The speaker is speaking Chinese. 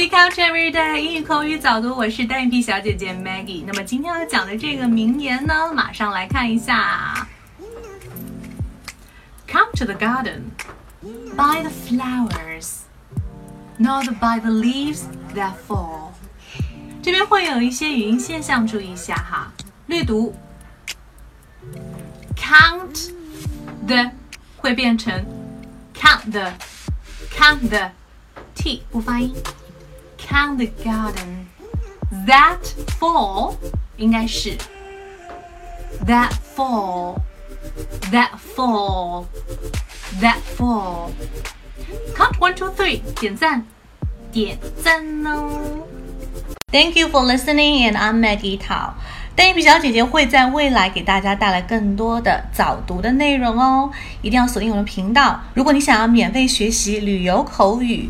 Speak out every day，英语口语早读，我是单眼皮小姐姐 Maggie。那么今天要讲的这个名言呢，马上来看一下。Come to the garden, by the flowers, not by the leaves that fall。这边会有一些语音现象，注意一下哈。略读，count the 会变成 count the，count the。t 不发音。Count the garden that fall 应该是 that fall that fall that fall。Count one two three，点赞点赞哦。Thank you for listening, and I'm Maggie Tao。单眼皮小姐姐会在未来给大家带来更多的早读的内容哦，一定要锁定我的频道。如果你想要免费学习旅游口语，